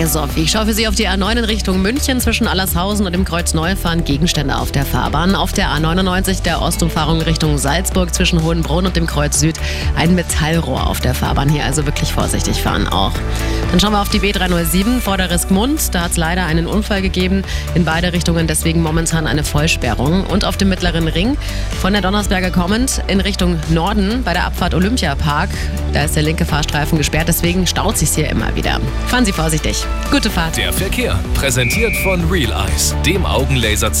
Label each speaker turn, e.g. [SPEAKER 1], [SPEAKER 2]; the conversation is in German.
[SPEAKER 1] Danke, Sophie. Ich schaue für Sie auf die A9 in Richtung München zwischen Allershausen und dem Kreuz Neu fahren Gegenstände auf der Fahrbahn. Auf der A99 der Ostumfahrung Richtung Salzburg zwischen Hohenbrunn und dem Kreuz Süd ein Metallrohr auf der Fahrbahn. Hier also wirklich vorsichtig fahren auch. Dann schauen wir auf die B307 vor der Riskmund. Da hat es leider einen Unfall gegeben. In beide Richtungen deswegen momentan eine Vollsperrung. Und auf dem mittleren Ring von der Donnersberger kommend in Richtung Norden bei der Abfahrt Olympiapark. Da ist der linke Fahrstreifen gesperrt, deswegen staut sich hier immer wieder. Fahren Sie vorsichtig. Gute Fahrt.
[SPEAKER 2] Der Verkehr präsentiert von Real Eyes, dem Augenlaser